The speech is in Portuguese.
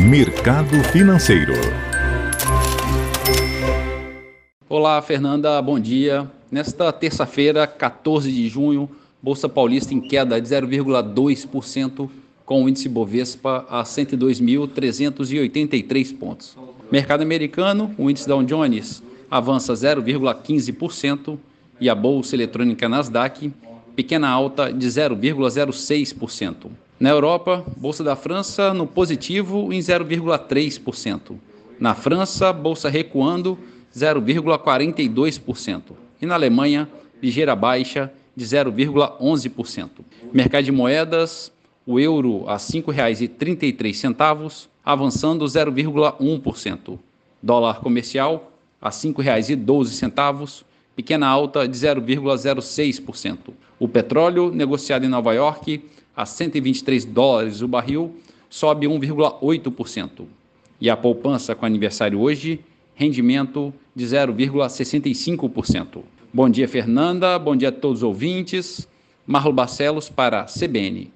Mercado Financeiro. Olá, Fernanda, bom dia. Nesta terça-feira, 14 de junho, Bolsa Paulista em queda de 0,2%, com o índice Bovespa a 102.383 pontos. Mercado americano, o índice Dow Jones avança 0,15% e a bolsa eletrônica Nasdaq pequena alta de 0,06%. Na Europa, bolsa da França no positivo em 0,3%. Na França, bolsa recuando 0,42%. E na Alemanha, ligeira baixa de 0,11%. Mercado de moedas, o euro a R$ 5,33, avançando 0,1%. Dólar comercial a R$ 5,12, pequena alta de 0,06%. O petróleo negociado em Nova York a 123 dólares o barril sobe 1,8%. E a poupança com aniversário hoje, rendimento de 0,65%. Bom dia, Fernanda. Bom dia a todos os ouvintes. Marlo Barcelos para CBN.